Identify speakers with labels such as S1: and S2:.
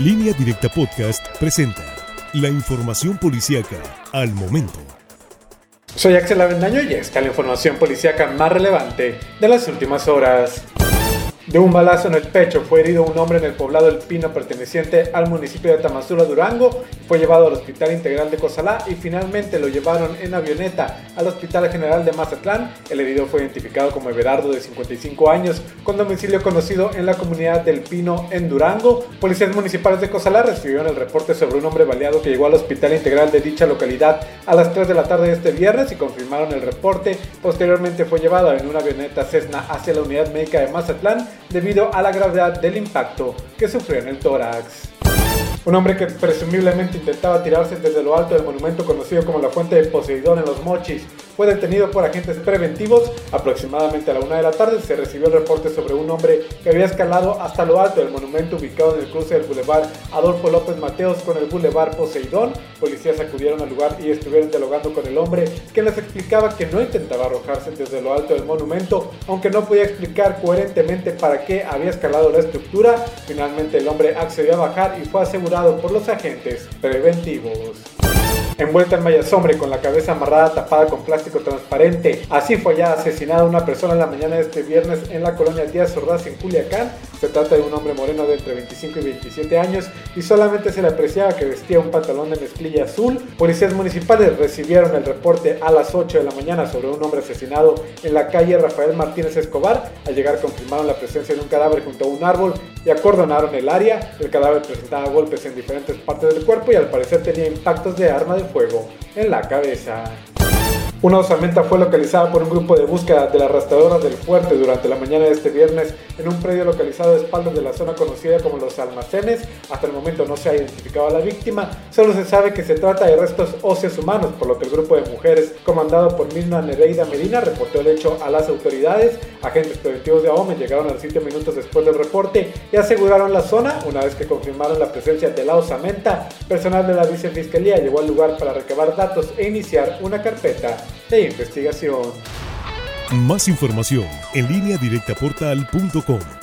S1: Línea Directa Podcast presenta la información policíaca al momento.
S2: Soy Axel Avendaño y esta es la información policíaca más relevante de las últimas horas. De un balazo en el pecho fue herido un hombre en el poblado El Pino perteneciente al municipio de Tamazula, Durango. Fue llevado al Hospital Integral de Cozalá y finalmente lo llevaron en avioneta al Hospital General de Mazatlán. El herido fue identificado como Everardo de 55 años con domicilio conocido en la comunidad del Pino en Durango. Policías municipales de Cozalá recibieron el reporte sobre un hombre baleado que llegó al Hospital Integral de dicha localidad a las 3 de la tarde de este viernes y confirmaron el reporte. Posteriormente fue llevado en una avioneta Cessna hacia la unidad médica de Mazatlán debido a la gravedad del impacto que sufrió en el tórax. Un hombre que presumiblemente intentaba tirarse desde lo alto del monumento conocido como la Fuente de Poseidón en los Mochis fue detenido por agentes preventivos. Aproximadamente a la una de la tarde se recibió el reporte sobre un hombre que había escalado hasta lo alto del monumento ubicado en el cruce del Boulevard Adolfo López Mateos con el Boulevard Poseidón. Policías acudieron al lugar y estuvieron dialogando con el hombre, que les explicaba que no intentaba arrojarse desde lo alto del monumento, aunque no podía explicar coherentemente para qué había escalado la estructura. Finalmente el hombre accedió a bajar y fue asegurado por los agentes preventivos envuelta en malla sombra con la cabeza amarrada tapada con plástico transparente. Así fue ya asesinada una persona en la mañana de este viernes en la colonia Díaz Ordaz en Culiacán. Se trata de un hombre moreno de entre 25 y 27 años y solamente se le apreciaba que vestía un pantalón de mezclilla azul. Policías municipales recibieron el reporte a las 8 de la mañana sobre un hombre asesinado en la calle Rafael Martínez Escobar. Al llegar confirmaron la presencia de un cadáver junto a un árbol y acordonaron el área. El cadáver presentaba golpes en diferentes partes del cuerpo y al parecer tenía impactos de arma de fuego en la cabeza. Una osamenta fue localizada por un grupo de búsqueda de la arrastradora del fuerte durante la mañana de este viernes en un predio localizado a espaldas de la zona conocida como los almacenes. Hasta el momento no se ha identificado a la víctima, solo se sabe que se trata de restos óseos humanos, por lo que el grupo de mujeres comandado por Mirna Nereida Medina reportó el hecho a las autoridades. Agentes preventivos de AOME llegaron al sitio minutos después del reporte y aseguraron la zona una vez que confirmaron la presencia de la osamenta. Personal de la vicefiscalía llegó al lugar para recabar datos e iniciar una carpeta de investigación.
S1: Más información en línea directa portal.com.